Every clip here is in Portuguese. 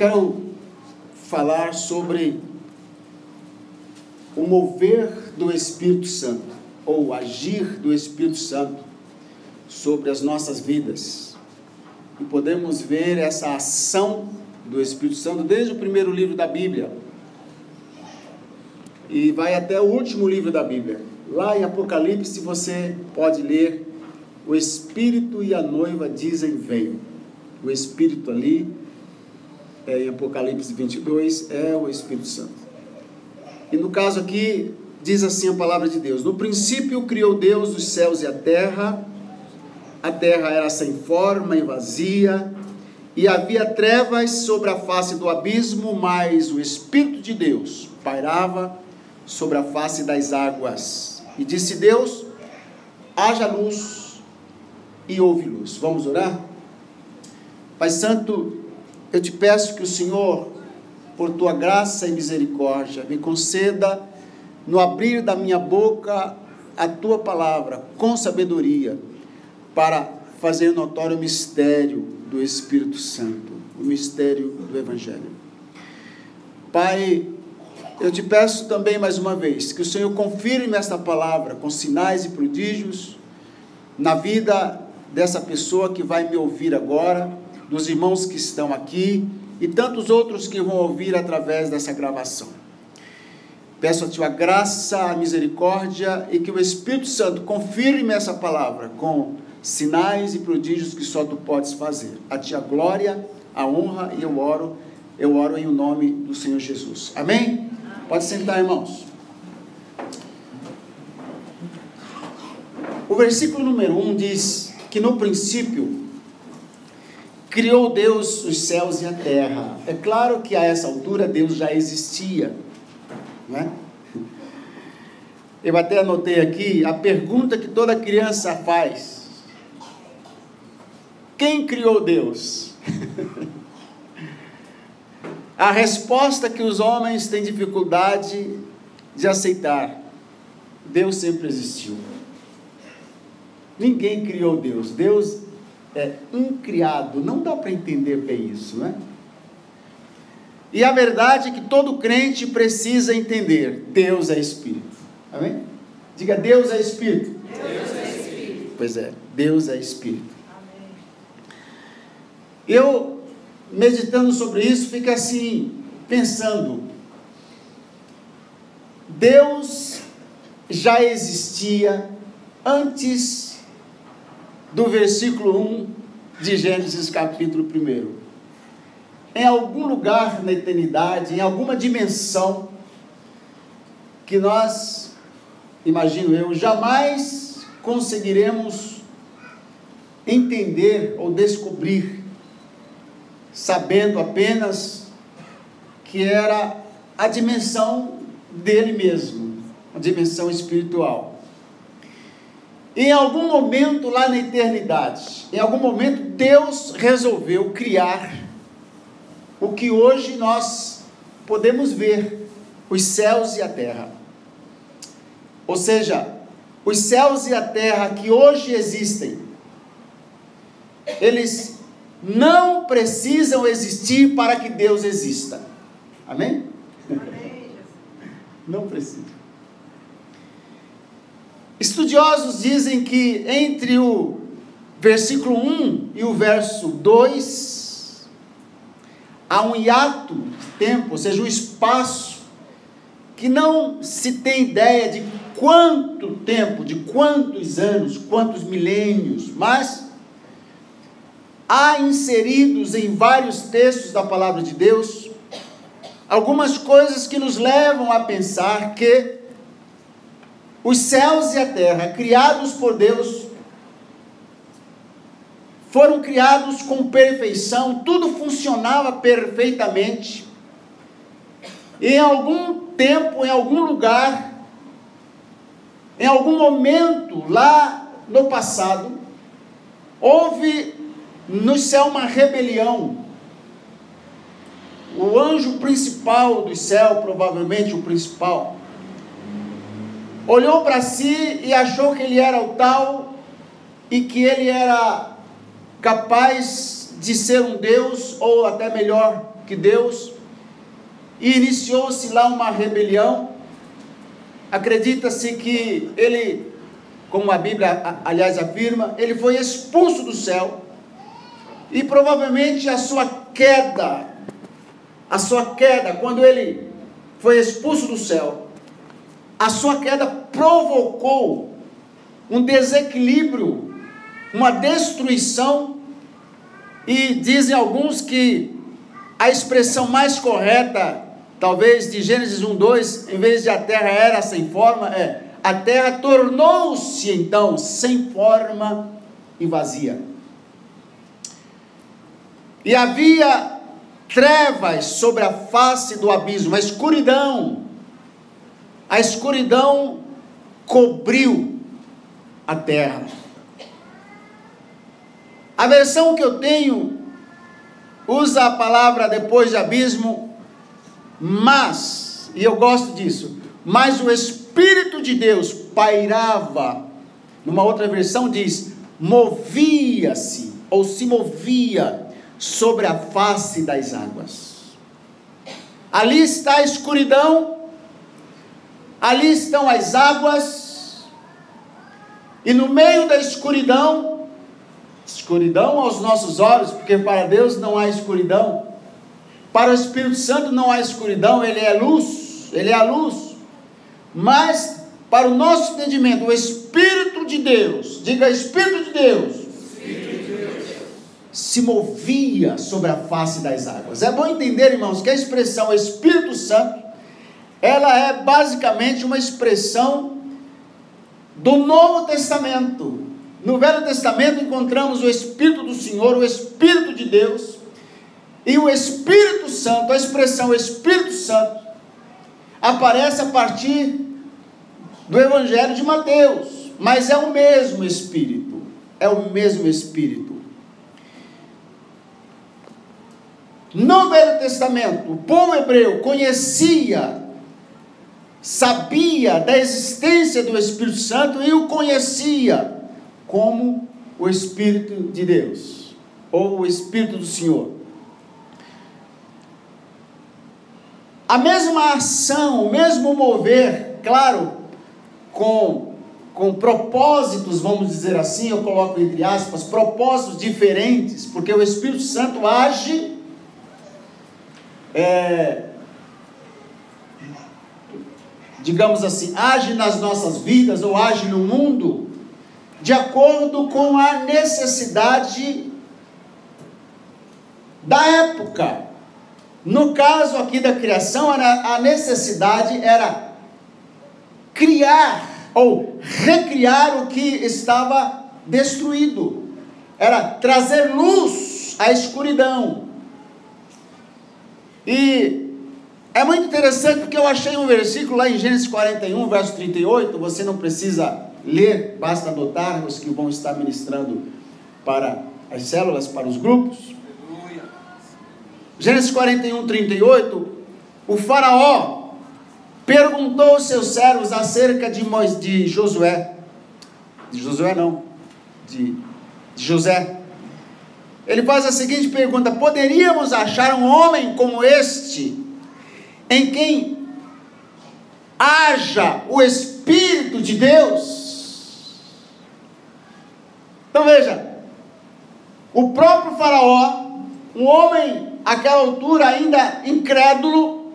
quero falar sobre o mover do Espírito Santo, ou agir do Espírito Santo sobre as nossas vidas. E podemos ver essa ação do Espírito Santo desde o primeiro livro da Bíblia. E vai até o último livro da Bíblia. Lá em Apocalipse você pode ler: O Espírito e a noiva dizem: Vem. O Espírito ali, é, em Apocalipse 22, é o Espírito Santo. E no caso aqui, diz assim a palavra de Deus: No princípio criou Deus os céus e a terra, a terra era sem forma e vazia, e havia trevas sobre a face do abismo, mas o Espírito de Deus pairava sobre a face das águas. E disse Deus: haja luz e houve luz. Vamos orar? Pai Santo, eu te peço que o Senhor, por tua graça e misericórdia, me conceda no abrir da minha boca a tua palavra com sabedoria, para fazer notório o mistério do Espírito Santo, o mistério do Evangelho. Pai, eu te peço também mais uma vez que o Senhor confirme esta palavra com sinais e prodígios na vida dessa pessoa que vai me ouvir agora, dos irmãos que estão aqui e tantos outros que vão ouvir através dessa gravação. Peço a tua graça, a misericórdia e que o Espírito Santo confirme essa palavra com sinais e prodígios que só tu podes fazer. A ti a glória, a honra e eu oro, eu oro em o nome do Senhor Jesus. Amém? Pode sentar, irmãos. O versículo número 1 um diz que no princípio criou Deus os céus e a terra. É claro que a essa altura Deus já existia, né? Eu até anotei aqui a pergunta que toda criança faz: Quem criou Deus? A resposta que os homens têm dificuldade de aceitar: Deus sempre existiu. Ninguém criou Deus. Deus é incriado. Não dá para entender bem isso, né? E a verdade é que todo crente precisa entender: Deus é Espírito. Amém? Diga: Deus é Espírito. Deus é Espírito. Pois é, Deus é Espírito. Amém. Eu meditando sobre isso, fica assim, pensando: Deus já existia antes do versículo 1 de Gênesis capítulo 1. Em algum lugar na eternidade, em alguma dimensão, que nós, imagino eu, jamais conseguiremos entender ou descobrir sabendo apenas que era a dimensão dele mesmo, a dimensão espiritual. Em algum momento lá na eternidade, em algum momento Deus resolveu criar o que hoje nós podemos ver, os céus e a terra. Ou seja, os céus e a terra que hoje existem, eles não precisam existir para que Deus exista. Amém? Amém. Não precisa. Estudiosos dizem que entre o versículo 1 e o verso 2 há um hiato de tempo, ou seja, um espaço que não se tem ideia de quanto tempo, de quantos anos, quantos milênios, mas há inseridos em vários textos da palavra de Deus algumas coisas que nos levam a pensar que os céus e a terra, criados por Deus, foram criados com perfeição, tudo funcionava perfeitamente. E em algum tempo, em algum lugar, em algum momento lá no passado, houve no céu uma rebelião. O anjo principal do céu, provavelmente o principal, olhou para si e achou que ele era o tal e que ele era capaz de ser um Deus, ou até melhor, que Deus e iniciou-se lá uma rebelião. Acredita-se que ele, como a Bíblia aliás afirma, ele foi expulso do céu e provavelmente a sua queda, a sua queda, quando ele foi expulso do céu, a sua queda provocou um desequilíbrio, uma destruição, e dizem alguns que a expressão mais correta, talvez de Gênesis 1, 2, em vez de a terra era sem forma, é a terra tornou-se então sem forma e vazia. E havia trevas sobre a face do abismo, a escuridão. A escuridão cobriu a terra. A versão que eu tenho usa a palavra depois de abismo, mas, e eu gosto disso, mas o Espírito de Deus pairava, numa outra versão diz, movia-se, ou se movia sobre a face das águas. Ali está a escuridão, ali estão as águas, e no meio da escuridão, escuridão aos nossos olhos, porque para Deus não há escuridão, para o Espírito Santo não há escuridão, ele é luz, ele é a luz, mas para o nosso entendimento, o Espírito de Deus, diga Espírito de Deus, se movia sobre a face das águas. É bom entender, irmãos, que a expressão Espírito Santo, ela é basicamente uma expressão do Novo Testamento. No Velho Testamento encontramos o Espírito do Senhor, o Espírito de Deus, e o Espírito Santo, a expressão Espírito Santo, aparece a partir do Evangelho de Mateus, mas é o mesmo Espírito, é o mesmo Espírito. No Velho Testamento, o povo hebreu conhecia, sabia da existência do Espírito Santo e o conhecia como o Espírito de Deus, ou o Espírito do Senhor. A mesma ação, o mesmo mover, claro, com, com propósitos, vamos dizer assim, eu coloco entre aspas, propósitos diferentes, porque o Espírito Santo age é, digamos assim, age nas nossas vidas ou age no mundo de acordo com a necessidade da época. No caso aqui da criação, a necessidade era criar ou recriar o que estava destruído, era trazer luz à escuridão. E é muito interessante porque eu achei um versículo lá em Gênesis 41, verso 38. Você não precisa ler, basta anotar os que vão estar ministrando para as células, para os grupos. Gênesis 41, 38. O Faraó perguntou aos seus servos acerca de, Moisés, de Josué. De Josué não, de, de José. Ele faz a seguinte pergunta: Poderíamos achar um homem como este, em quem haja o Espírito de Deus? Então veja, o próprio Faraó, um homem àquela altura ainda incrédulo,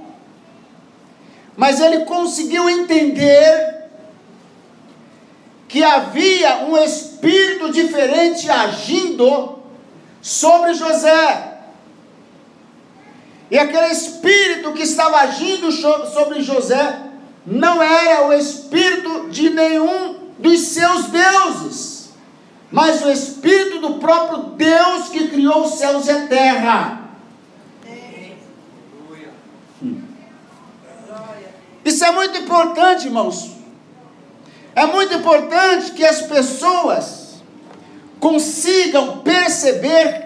mas ele conseguiu entender que havia um espírito diferente agindo sobre José. E aquele espírito que estava agindo sobre José não era o espírito de nenhum dos seus deuses, mas o espírito do próprio Deus que criou os céus e a terra. Hum. Isso é muito importante, irmãos. É muito importante que as pessoas consigam perceber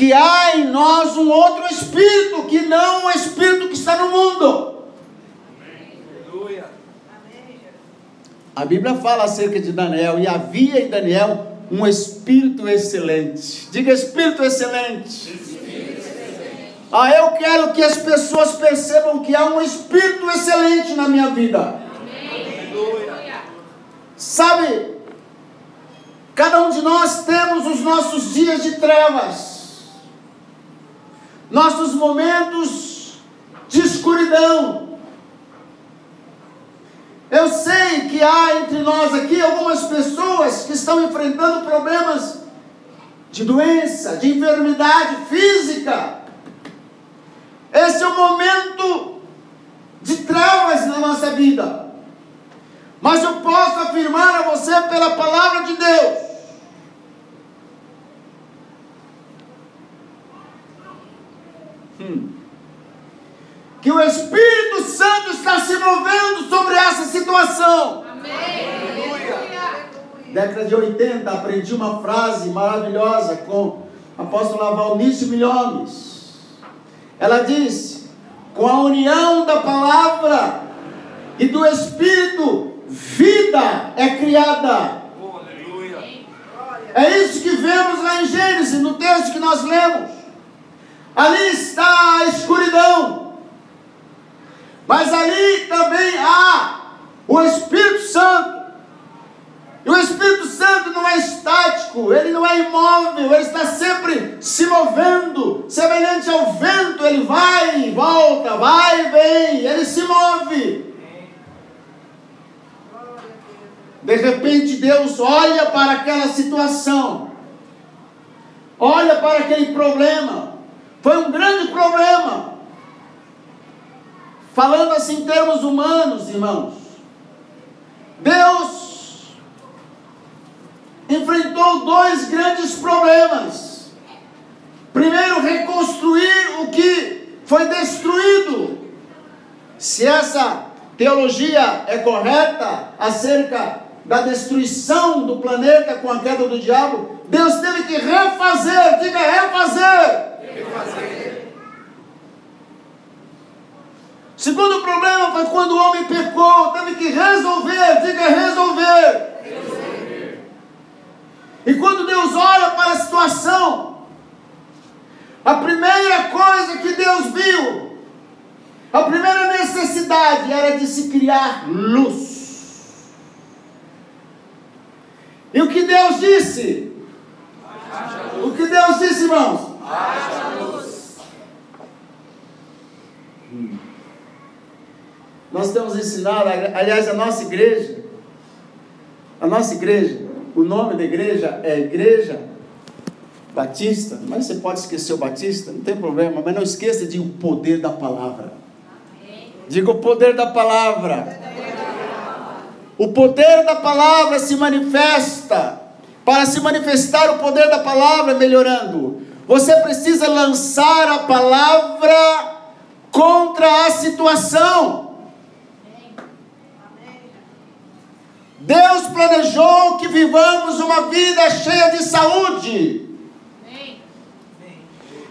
que há em nós um outro espírito, que não o espírito que está no mundo. A Bíblia fala acerca de Daniel, e havia em Daniel um espírito excelente. Diga espírito excelente. Espírito excelente. Ah, eu quero que as pessoas percebam que há um espírito excelente na minha vida. Sabe, cada um de nós temos os nossos dias de trevas, nossos momentos de escuridão. Eu sei que há entre nós aqui algumas pessoas que estão enfrentando problemas de doença, de enfermidade física. Esse é o momento de trevas na nossa vida. Mas eu posso afirmar a você pela palavra de Deus. Hum. Que o Espírito Santo está se movendo sobre essa situação. Amém. Década de 80, aprendi uma frase maravilhosa com a apóstola Valnício Milhomes. Ela disse: com a união da palavra e do Espírito, vida é criada. É isso que vemos lá em Gênesis, no texto que nós lemos. Ali está a escuridão, mas ali também há o Espírito Santo. E o Espírito Santo não é estático, ele não é imóvel, ele está sempre se movendo, semelhante ao vento, ele vai e volta, vai e vem, ele se move. De repente Deus olha para aquela situação, olha para aquele problema, foi um grande problema. Falando assim em termos humanos, irmãos, Deus enfrentou dois grandes problemas. Primeiro, reconstruir o que foi destruído. Se essa teologia é correta acerca da destruição do planeta com a queda do diabo, Deus teve que refazer, diga refazer. Segundo problema foi quando o homem pecou, teve que resolver, diga resolver. E quando Deus olha para a situação, a primeira coisa que Deus viu, a primeira necessidade era de se criar luz. E o que Deus disse? O que Deus disse, irmãos? Luz. Hum. Nós temos ensinado, aliás, a nossa igreja, a nossa igreja, o nome da igreja é Igreja Batista, mas você pode esquecer o Batista, não tem problema, mas não esqueça de o poder da palavra. Diga o poder da palavra. O poder da palavra se manifesta. Para se manifestar o poder da palavra melhorando, você precisa lançar a palavra contra a situação. Deus planejou que vivamos uma vida cheia de saúde.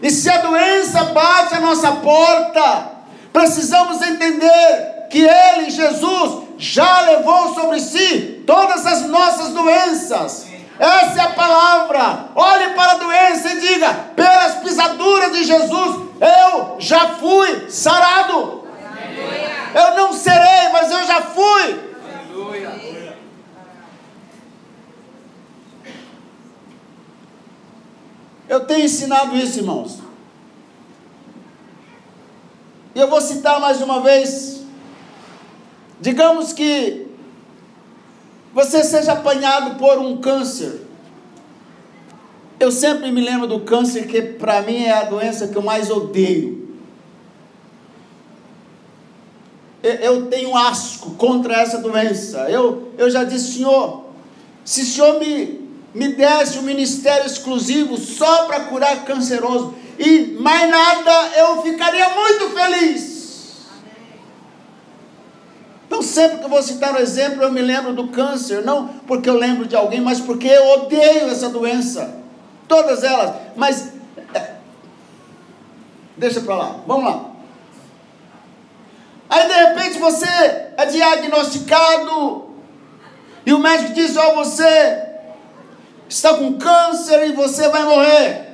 E se a doença bate a nossa porta, precisamos entender que Ele, Jesus, já levou sobre si todas as nossas doenças. Essa é a palavra. Olhe para a doença e diga: pelas pisaduras de Jesus, eu já fui sarado. Eu não serei, mas eu já fui. Eu tenho ensinado isso, irmãos. E eu vou citar mais uma vez. Digamos que você seja apanhado por um câncer. Eu sempre me lembro do câncer, que para mim é a doença que eu mais odeio. Eu tenho asco contra essa doença. Eu, eu já disse, Senhor, se o Senhor me me desse um ministério exclusivo só para curar canceroso e mais nada, eu ficaria muito feliz. Então, sempre que eu vou citar um exemplo, eu me lembro do câncer, não porque eu lembro de alguém, mas porque eu odeio essa doença. Todas elas. Mas, é, deixa para lá, vamos lá. Aí, de repente, você é diagnosticado e o médico diz: Ó, oh, você está com câncer e você vai morrer.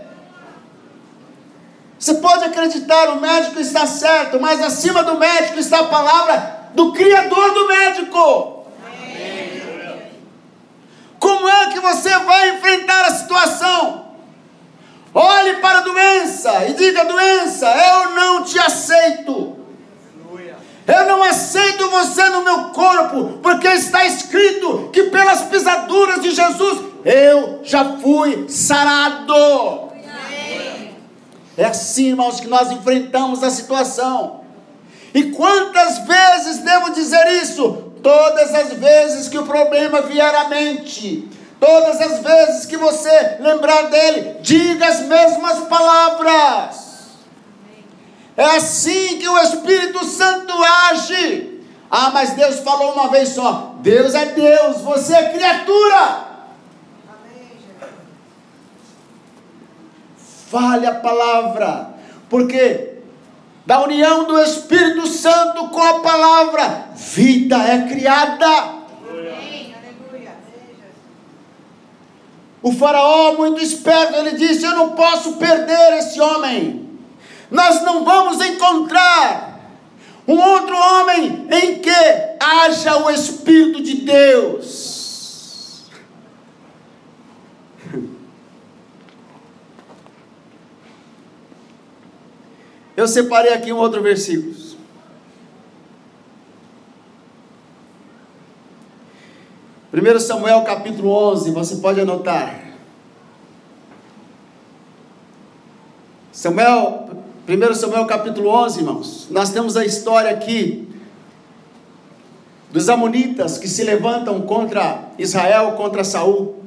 Você pode acreditar, o médico está certo, mas acima do médico está a palavra do Criador do médico. Como é que você vai enfrentar a situação? Olhe para a doença e diga: doença, eu não te aceito. Eu não aceito você no meu corpo, porque está escrito que pelas pisaduras de Jesus eu já fui sarado. É assim, irmãos, que nós enfrentamos a situação. E quantas vezes devo dizer isso? Todas as vezes que o problema vier à mente, todas as vezes que você lembrar dele, diga as mesmas palavras. É assim que o Espírito Santo age. Ah, mas Deus falou uma vez só. Deus é Deus, você é criatura. Fale a palavra, porque da união do Espírito Santo com a palavra, vida é criada. O faraó, muito esperto, ele disse: Eu não posso perder esse homem nós não vamos encontrar um outro homem em que haja o Espírito de Deus. Eu separei aqui um outro versículo. Primeiro Samuel capítulo 11, você pode anotar. Samuel 1 Samuel capítulo 11, irmãos, nós temos a história aqui dos amonitas que se levantam contra Israel, contra Saul.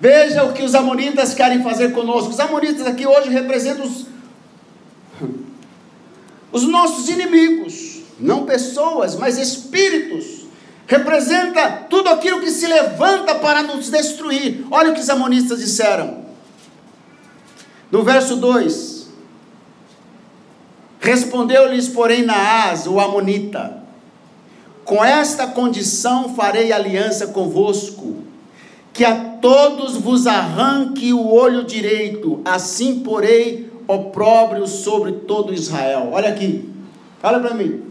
Veja o que os amonitas querem fazer conosco. Os amonitas aqui hoje representam os, os nossos inimigos, não pessoas, mas espíritos. Representa tudo aquilo que se levanta para nos destruir. Olha o que os amonitas disseram. No verso 2: Respondeu-lhes, porém, Naás, o Amonita: Com esta condição farei aliança convosco, que a todos vos arranque o olho direito, assim porei opróbrio sobre todo Israel. Olha aqui, olha para mim.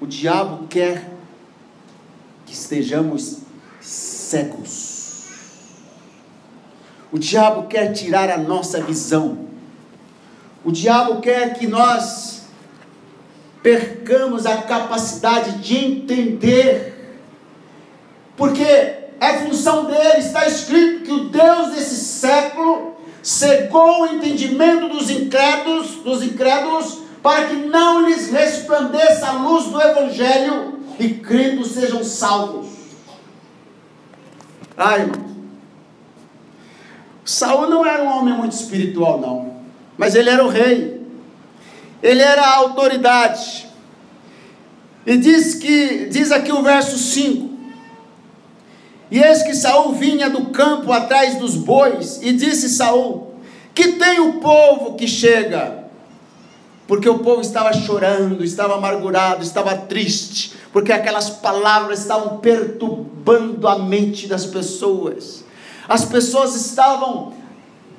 O diabo quer que estejamos cegos o diabo quer tirar a nossa visão. O diabo quer que nós percamos a capacidade de entender. Porque é função dele, está escrito que o Deus desse século cegou o entendimento dos incrédulos, dos incrédulos, para que não lhes resplandeça a luz do evangelho e crendo sejam salvos. Ai, irmão. Saul não era um homem muito espiritual, não. Mas ele era o rei. Ele era a autoridade. E diz que diz aqui o verso 5. E eis que Saul vinha do campo atrás dos bois, e disse Saul: Que tem o povo que chega? Porque o povo estava chorando, estava amargurado, estava triste, porque aquelas palavras estavam perturbando a mente das pessoas. As pessoas estavam,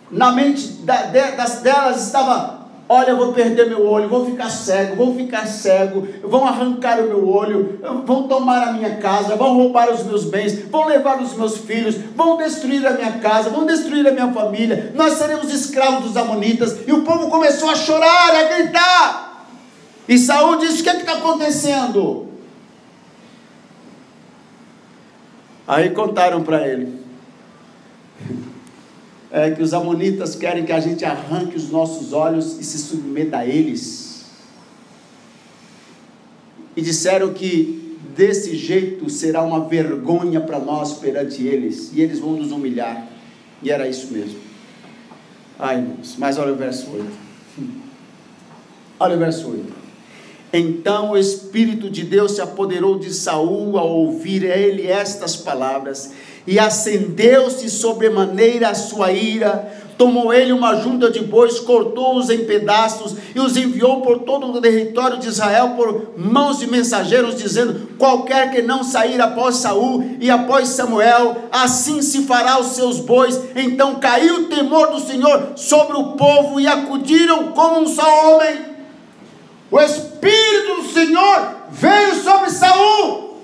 na mente da, das delas estava, olha, eu vou perder meu olho, vou ficar cego, vou ficar cego, vão arrancar o meu olho, vão tomar a minha casa, vão roubar os meus bens, vão levar os meus filhos, vão destruir a minha casa, vão destruir a minha família, nós seremos escravos dos amonitas. E o povo começou a chorar, a gritar. E Saul disse: O que é está acontecendo? Aí contaram para ele é, que os amonitas querem que a gente arranque os nossos olhos e se submeta a eles. E disseram que desse jeito será uma vergonha para nós perante eles, e eles vão nos humilhar. E era isso mesmo. Ai, irmãos, mas olha o verso 8. Olha o verso 8. Então o Espírito de Deus se apoderou de Saul ao ouvir ele estas palavras, e acendeu-se sobremaneira a sua ira, tomou ele uma junta de bois, cortou-os em pedaços e os enviou por todo o território de Israel por mãos de mensageiros, dizendo: Qualquer que não sair após Saul e após Samuel, assim se fará os seus bois. Então caiu o temor do Senhor sobre o povo e acudiram como um só homem. O Espírito do Senhor veio sobre Saul,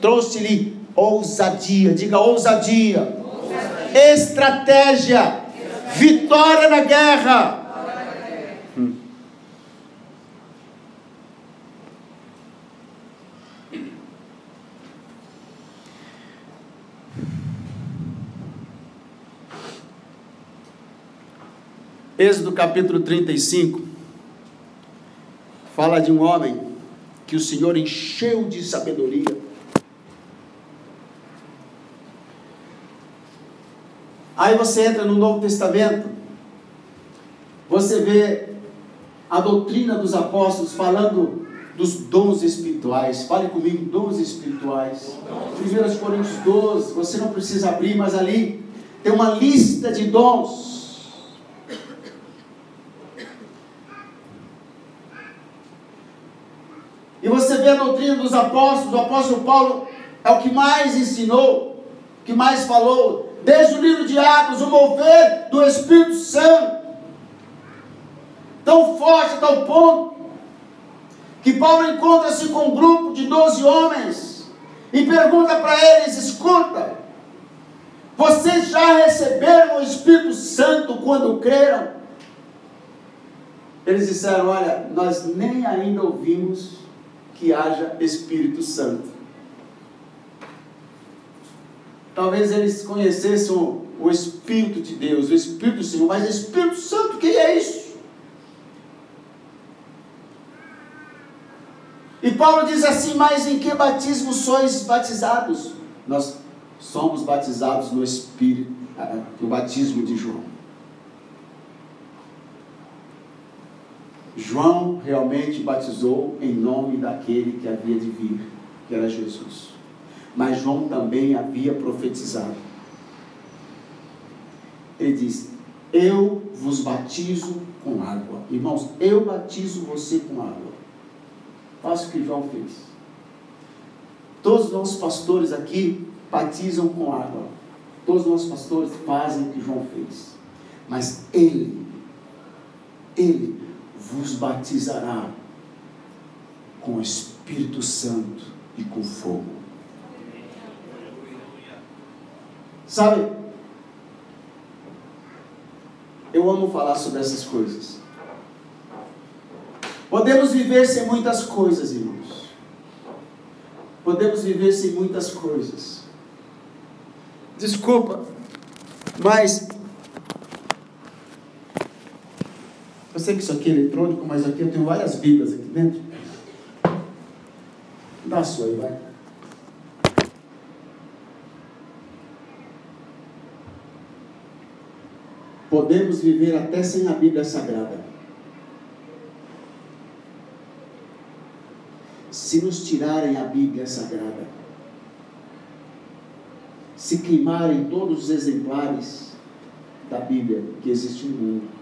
trouxe-lhe ousadia, diga ousadia. Estratégia, vitória na guerra. Hum. Êxodo capítulo 35 fala de um homem que o Senhor encheu de sabedoria Aí você entra no Novo Testamento, você vê a doutrina dos apóstolos falando dos dons espirituais. Fale comigo, dons espirituais. 1 Coríntios 12, você não precisa abrir, mas ali tem uma lista de dons. E você vê a doutrina dos apóstolos, o apóstolo Paulo é o que mais ensinou, o que mais falou desde o livro de Atos, o mover do Espírito Santo, tão forte tal ponto, que Paulo encontra-se com um grupo de 12 homens e pergunta para eles: escuta, vocês já receberam o Espírito Santo quando creram? Eles disseram: olha, nós nem ainda ouvimos que haja Espírito Santo. Talvez eles conhecessem o, Espírito de Deus, o Espírito do Senhor, mas Espírito Santo, o que é isso? E Paulo diz assim: Mas em que batismo sois batizados? Nós somos batizados no Espírito, no batismo de João. João realmente batizou em nome daquele que havia de vir, que era Jesus mas João também havia profetizado. Ele diz: Eu vos batizo com água. Irmãos, eu batizo você com água. Faça o que João fez. Todos os nossos pastores aqui batizam com água. Todos os nossos pastores fazem o que João fez. Mas ele, ele vos batizará com o Espírito Santo e com fogo. Sabe? Eu amo falar sobre essas coisas. Podemos viver sem muitas coisas, irmãos. Podemos viver sem muitas coisas. Desculpa, mas eu sei que isso aqui é eletrônico, mas aqui eu tenho várias Bíblias aqui dentro. Dá a sua aí, vai. Podemos viver até sem a Bíblia Sagrada. Se nos tirarem a Bíblia Sagrada, se queimarem todos os exemplares da Bíblia que existe no mundo,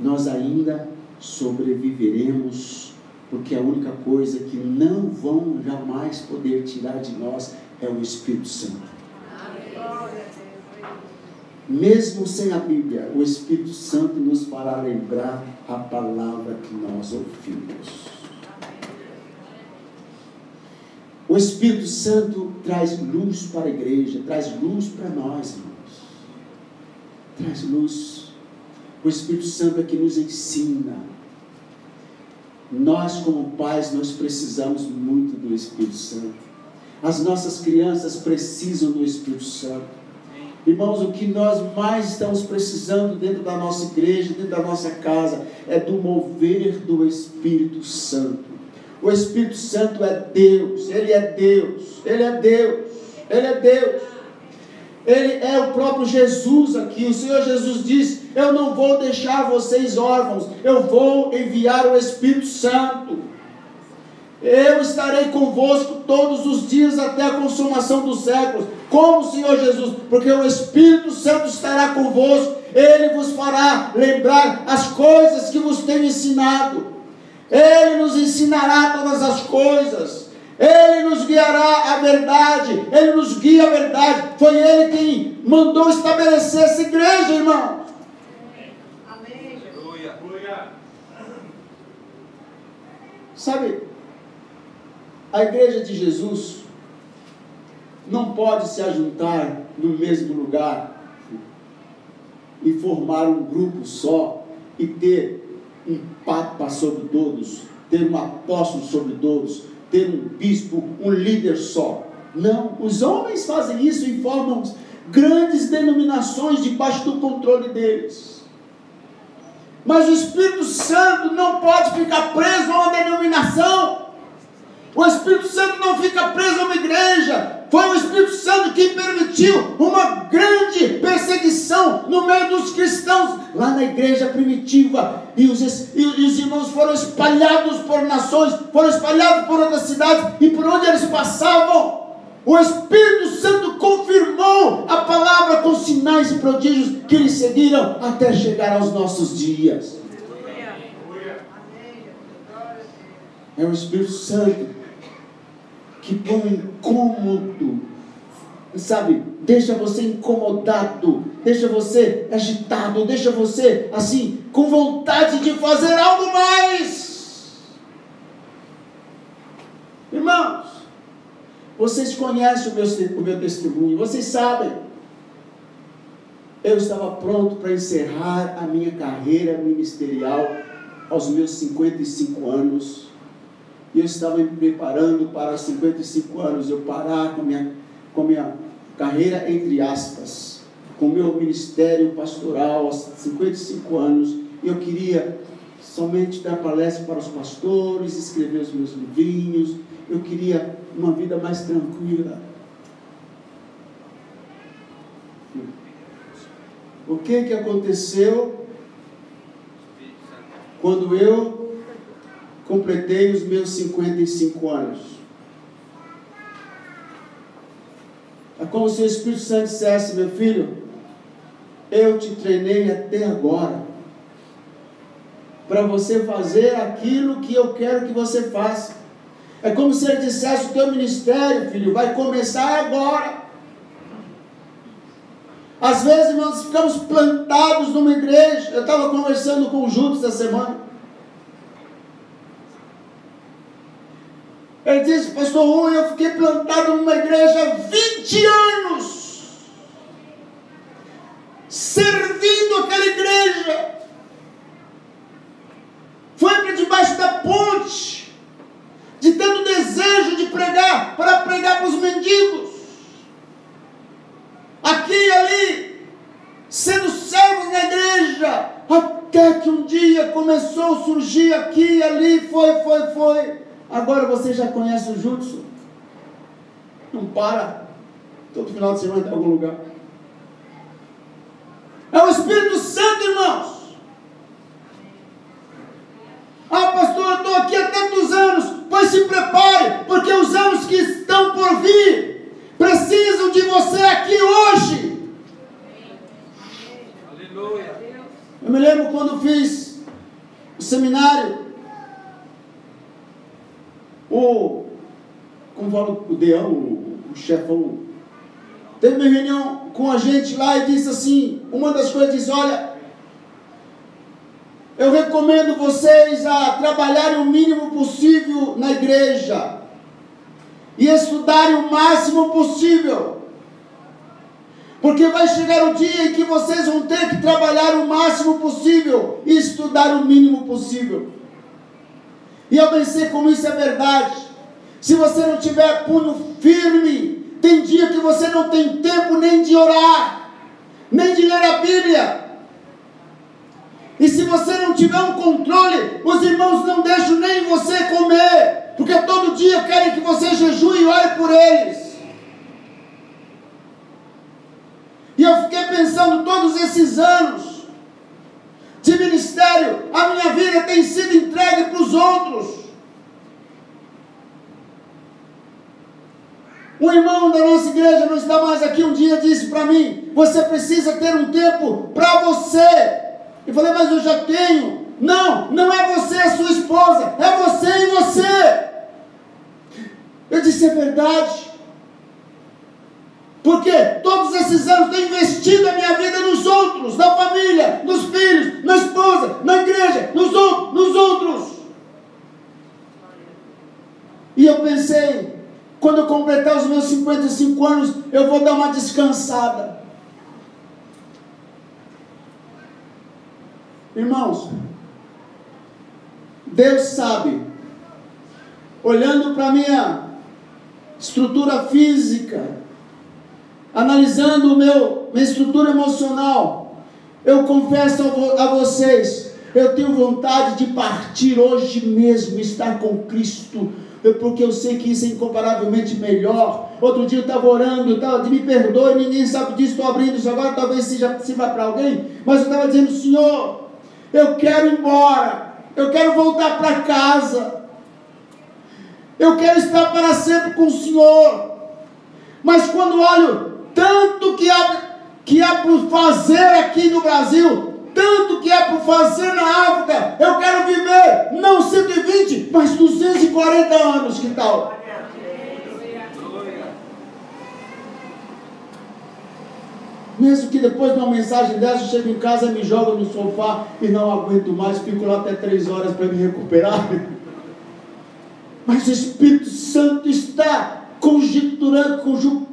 nós ainda sobreviveremos, porque a única coisa que não vão jamais poder tirar de nós é o Espírito Santo. Mesmo sem a Bíblia, o Espírito Santo nos fará lembrar a palavra que nós ouvimos. O Espírito Santo traz luz para a igreja, traz luz para nós, irmãos. Traz luz. O Espírito Santo é que nos ensina. Nós, como pais, nós precisamos muito do Espírito Santo. As nossas crianças precisam do Espírito Santo. Irmãos, o que nós mais estamos precisando dentro da nossa igreja, dentro da nossa casa, é do mover do Espírito Santo. O Espírito Santo é Deus, Ele é Deus, Ele é Deus, Ele é Deus. Ele é o próprio Jesus aqui. O Senhor Jesus diz: Eu não vou deixar vocês órfãos, eu vou enviar o Espírito Santo. Eu estarei convosco todos os dias até a consumação dos séculos. Como o Senhor Jesus? Porque o Espírito Santo estará convosco, ele vos fará lembrar as coisas que vos tenho ensinado. Ele nos ensinará todas as coisas. Ele nos guiará a verdade, Ele nos guia a verdade. Foi Ele quem mandou estabelecer essa igreja, irmão. Amém. Sabe, a igreja de Jesus não pode se ajuntar no mesmo lugar e formar um grupo só e ter um papa sobre todos, ter um apóstolo sobre todos, ter um bispo, um líder só. Não, os homens fazem isso e formam grandes denominações debaixo do controle deles. Mas o Espírito Santo não pode ficar preso a uma denominação. O Espírito Santo não fica preso a uma igreja. Foi o Espírito Santo que permitiu uma grande perseguição no meio dos cristãos, lá na igreja primitiva. E os, e os irmãos foram espalhados por nações, foram espalhados por outras cidades, e por onde eles passavam, o Espírito Santo confirmou a palavra com sinais e prodígios que lhes seguiram até chegar aos nossos dias. É o Espírito Santo que põe incômodo, sabe? Deixa você incomodado, deixa você agitado, deixa você assim, com vontade de fazer algo mais. Irmãos, vocês conhecem o meu, o meu testemunho, vocês sabem. Eu estava pronto para encerrar a minha carreira ministerial aos meus 55 anos e eu estava me preparando para 55 anos eu parar com minha, com minha carreira, entre aspas, com o meu ministério pastoral aos 55 anos. Eu queria somente dar palestra para os pastores, escrever os meus livrinhos. Eu queria uma vida mais tranquila. O que que aconteceu quando eu completei os meus 55 anos. É como se o Espírito Santo dissesse, meu filho, eu te treinei até agora para você fazer aquilo que eu quero que você faça. É como se ele dissesse: o teu ministério, filho, vai começar agora. Às vezes nós ficamos plantados numa igreja. Eu estava conversando com o Júlio essa semana. Ele disse, pastor Rui, eu fiquei plantado numa igreja há 20 anos, servindo aquela igreja. Foi para debaixo da ponte, de pregar, para pregar para os mendigos. Aqui e ali, sendo servos na igreja, até que um dia começou a surgir aqui e ali, foi, foi, foi Agora você já conhece o jutsu? Não para. Todo final de semana em algum lugar. É o Espírito Santo, irmãos. Ah, pastor, eu estou aqui há tantos anos. Pois se prepare, estão por vir precisam de você aqui hoje. Aleluia. Eu me lembro quando fiz o seminário o, como fala o Deão, o, o chefão, teve uma reunião com a gente lá e disse assim, uma das coisas disse, olha, eu recomendo vocês a trabalharem o mínimo possível na igreja e estudarem o máximo possível. Porque vai chegar o dia em que vocês vão ter que trabalhar o máximo possível e estudar o mínimo possível. E eu pensei como isso é verdade. Se você não tiver punho firme, tem dia que você não tem tempo nem de orar, nem de ler a Bíblia. E se você não tiver um controle, os irmãos não deixam nem você comer, porque todo dia querem que você jejue e ore por eles. E eu fiquei pensando todos esses anos, de ministério, a minha vida tem sido entregue para os outros. Um irmão da nossa igreja não está mais aqui. Um dia disse para mim: Você precisa ter um tempo para você. Eu falei, mas eu já tenho. Não, não é você, é sua esposa. É você e você. Eu disse: É verdade. Porque todos esses anos tenho investido a minha vida nos outros, na família, nos filhos, na esposa, na igreja, nos, nos outros. E eu pensei, quando eu completar os meus 55 anos, eu vou dar uma descansada. Irmãos, Deus sabe, olhando para minha estrutura física, analisando o meu, minha estrutura emocional, eu confesso a vocês, eu tenho vontade de partir hoje mesmo, estar com Cristo porque eu sei que isso é incomparavelmente melhor. Outro dia eu estava orando, estava, me perdoe, ninguém sabe disso, estou abrindo isso agora, talvez seja, sirva para alguém, mas eu estava dizendo, Senhor, eu quero ir embora, eu quero voltar para casa, eu quero estar para sempre com o Senhor. Mas quando olho tanto que há, que há por fazer aqui no Brasil, tanto que é por fazer na África. Eu quero viver não 120, mas 240 anos, que tal? Mesmo que depois de uma mensagem dessa eu chego em casa, me jogo no sofá e não aguento mais, fico lá até três horas para me recuperar. Mas o Espírito Santo está conjecturando, conju...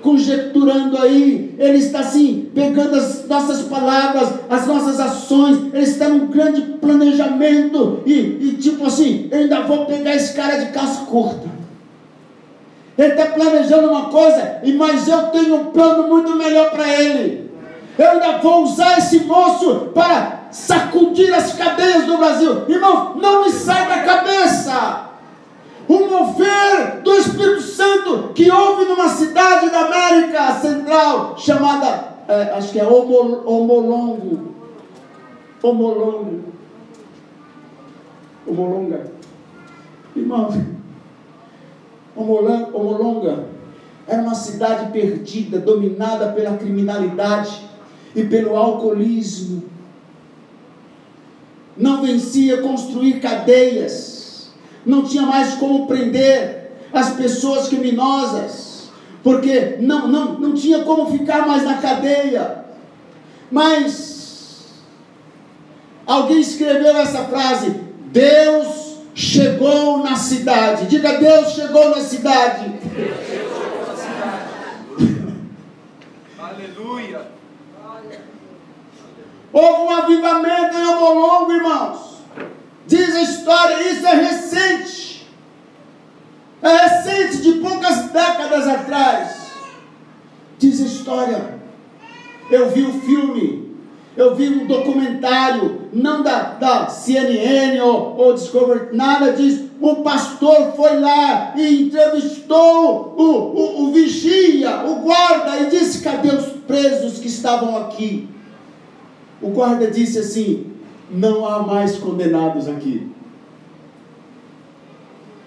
conjecturando aí, ele está assim, pegando as nossas palavras, as nossas ações, ele está num grande planejamento, e, e tipo assim, eu ainda vou pegar esse cara de calça curta. Ele está planejando uma coisa, mas eu tenho um plano muito melhor para ele. Eu ainda vou usar esse moço para sacudir as cadeias do Brasil. Irmão, não me sai da cabeça o mover do Espírito Santo que houve numa cidade da América Central chamada, é, acho que é Homolongo. Homolongo. Homolonga. Irmão, Homolonga era uma cidade perdida, dominada pela criminalidade e pelo alcoolismo. Não vencia construir cadeias não tinha mais como prender as pessoas criminosas, porque não, não, não tinha como ficar mais na cadeia. Mas alguém escreveu essa frase: Deus chegou na cidade. Diga, Deus chegou na cidade. Deus chegou na cidade. Aleluia. Houve um avivamento em Homolongo, irmãos. Diz a história, isso é recente. É recente, de poucas décadas atrás. Diz a história. Eu vi o um filme, eu vi um documentário, não da, da CNN ou, ou Discovery, nada disso. O pastor foi lá e entrevistou o, o, o vigia, o guarda, e disse: Cadê os presos que estavam aqui? O guarda disse assim: não há mais condenados aqui.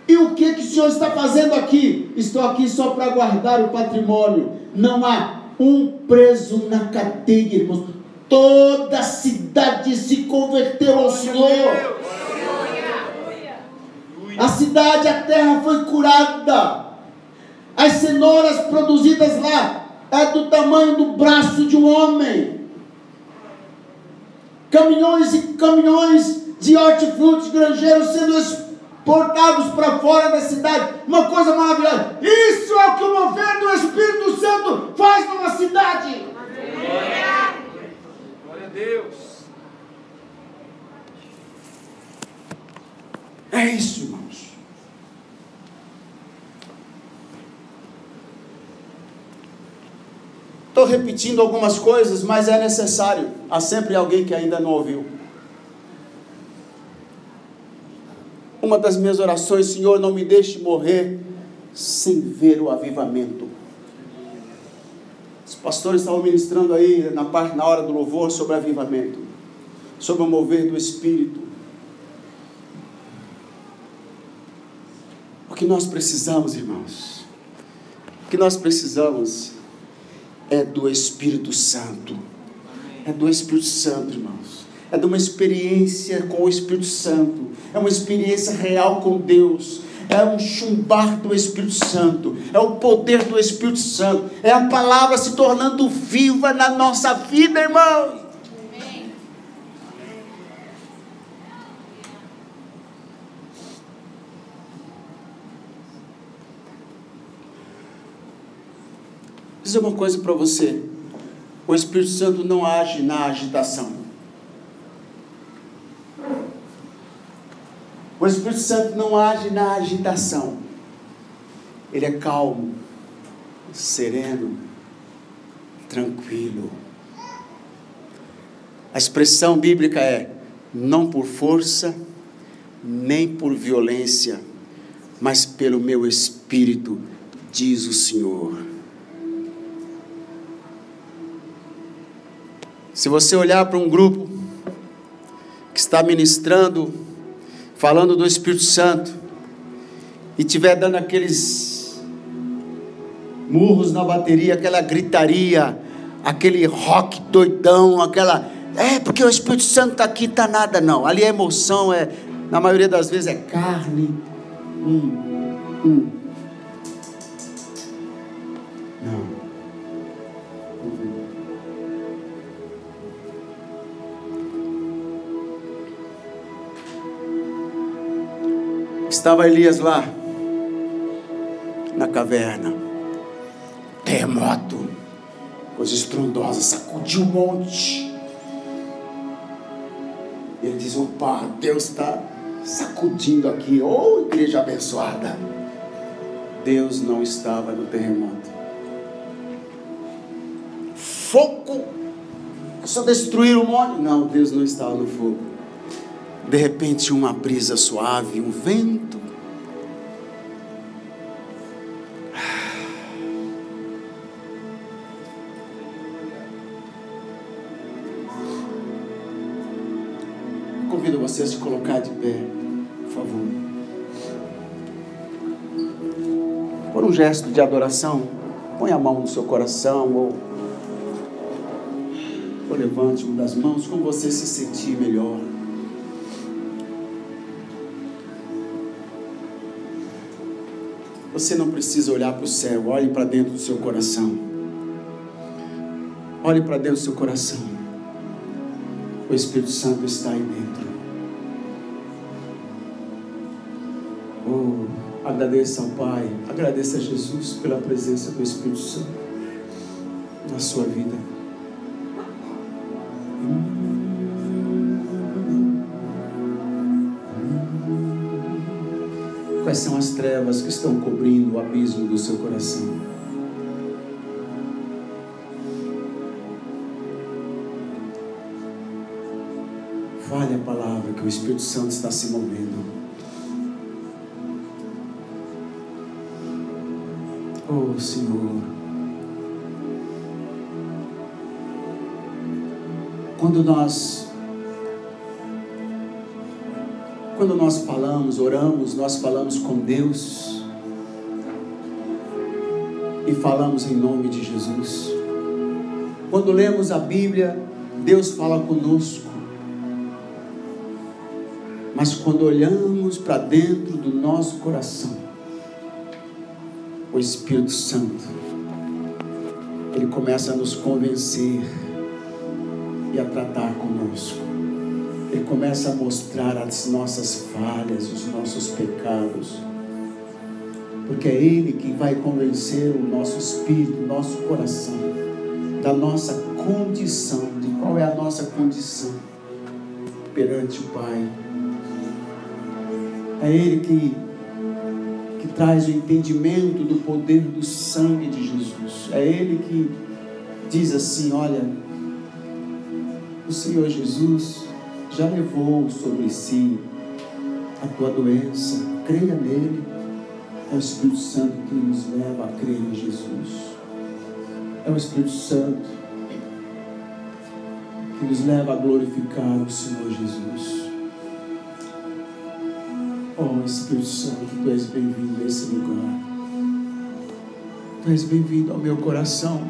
E o que, que o Senhor está fazendo aqui? Estou aqui só para guardar o patrimônio. Não há um preso na cadeia, irmãos. Toda a cidade se converteu ao Senhor. A cidade, a terra foi curada. As cenouras produzidas lá é do tamanho do braço de um homem caminhões e caminhões de hortifrutos granjeiros sendo exportados para fora da cidade. Uma coisa maravilhosa. Isso é o que o mover do Espírito Santo faz numa cidade. Glória a Deus. É isso, irmãos. Estou repetindo algumas coisas, mas é necessário. Há sempre alguém que ainda não ouviu. Uma das minhas orações, Senhor, não me deixe morrer sem ver o avivamento. Os pastores estavam ministrando aí na parte na hora do louvor sobre avivamento, sobre o mover do Espírito. que nós precisamos, irmãos, o que nós precisamos é do Espírito Santo. É do Espírito Santo, irmãos. É de uma experiência com o Espírito Santo. É uma experiência real com Deus. É um chumbar do Espírito Santo. É o poder do Espírito Santo. É a palavra se tornando viva na nossa vida, irmãos. Dizer uma coisa para você: o Espírito Santo não age na agitação. O Espírito Santo não age na agitação. Ele é calmo, sereno, tranquilo. A expressão bíblica é: não por força, nem por violência, mas pelo meu espírito, diz o Senhor. Se você olhar para um grupo que está ministrando, falando do Espírito Santo, e estiver dando aqueles murros na bateria, aquela gritaria, aquele rock doidão, aquela. É, porque o Espírito Santo está aqui, está nada, não. Ali é emoção, é, na maioria das vezes é carne. Hum, hum. Estava Elias lá, na caverna, terremoto, coisa estrondosa, sacudiu um monte. Ele diz: opa, Deus está sacudindo aqui, ô oh, igreja abençoada. Deus não estava no terremoto. Fogo! Só destruir o monte? Não, Deus não estava no fogo. De repente, uma brisa suave, um vento. Convido vocês a se colocar de pé, por favor. Por um gesto de adoração, põe a mão no seu coração ou, ou levante uma das mãos, como você se sentir melhor. Você não precisa olhar para o céu, olhe para dentro do seu coração. Olhe para dentro do seu coração. O Espírito Santo está aí dentro. Oh, agradeça ao Pai, agradeça a Jesus pela presença do Espírito Santo na sua vida. Quais são as trevas que estão cobrindo o abismo do seu coração? Fale a palavra que o Espírito Santo está se movendo. Oh Senhor. Quando nós quando nós falamos, oramos, nós falamos com Deus e falamos em nome de Jesus. Quando lemos a Bíblia, Deus fala conosco. Mas quando olhamos para dentro do nosso coração, o Espírito Santo, ele começa a nos convencer e a tratar conosco. Ele começa a mostrar as nossas falhas, os nossos pecados. Porque é Ele que vai convencer o nosso espírito, o nosso coração, da nossa condição, de qual é a nossa condição perante o Pai. É Ele que, que traz o entendimento do poder do sangue de Jesus. É Ele que diz assim: olha, o Senhor Jesus já levou sobre si a tua doença. Creia nele. É o Espírito Santo que nos leva a crer em Jesus. É o Espírito Santo que nos leva a glorificar o Senhor Jesus. Oh Espírito Santo, tu és bem-vindo a esse lugar. Tu és bem-vindo ao meu coração.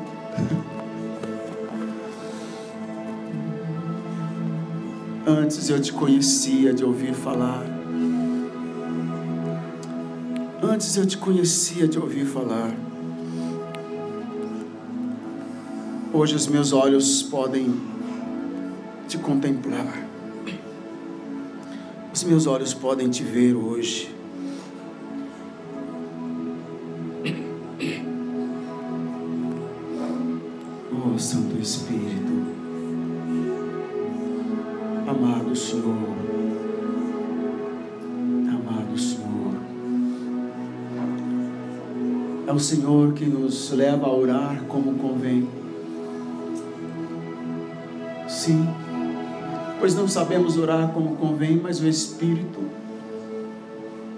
Antes eu te conhecia de ouvir falar. Antes eu te conhecia de ouvir falar. Hoje os meus olhos podem te contemplar. Os meus olhos podem te ver hoje. É o Senhor que nos leva a orar como convém. Sim pois não sabemos orar como convém, mas o Espírito,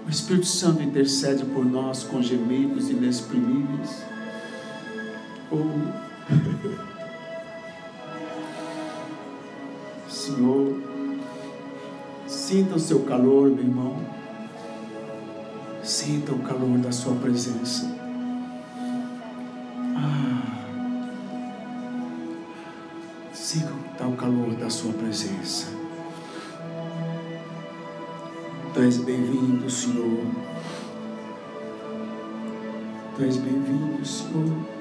o Espírito Santo intercede por nós com gemidos inexprimíveis. Oh. Senhor, sinta o seu calor, meu irmão. Sinta o calor da sua presença. Sua presença. Tu és bem-vindo, Senhor. Tu és bem-vindo, Senhor.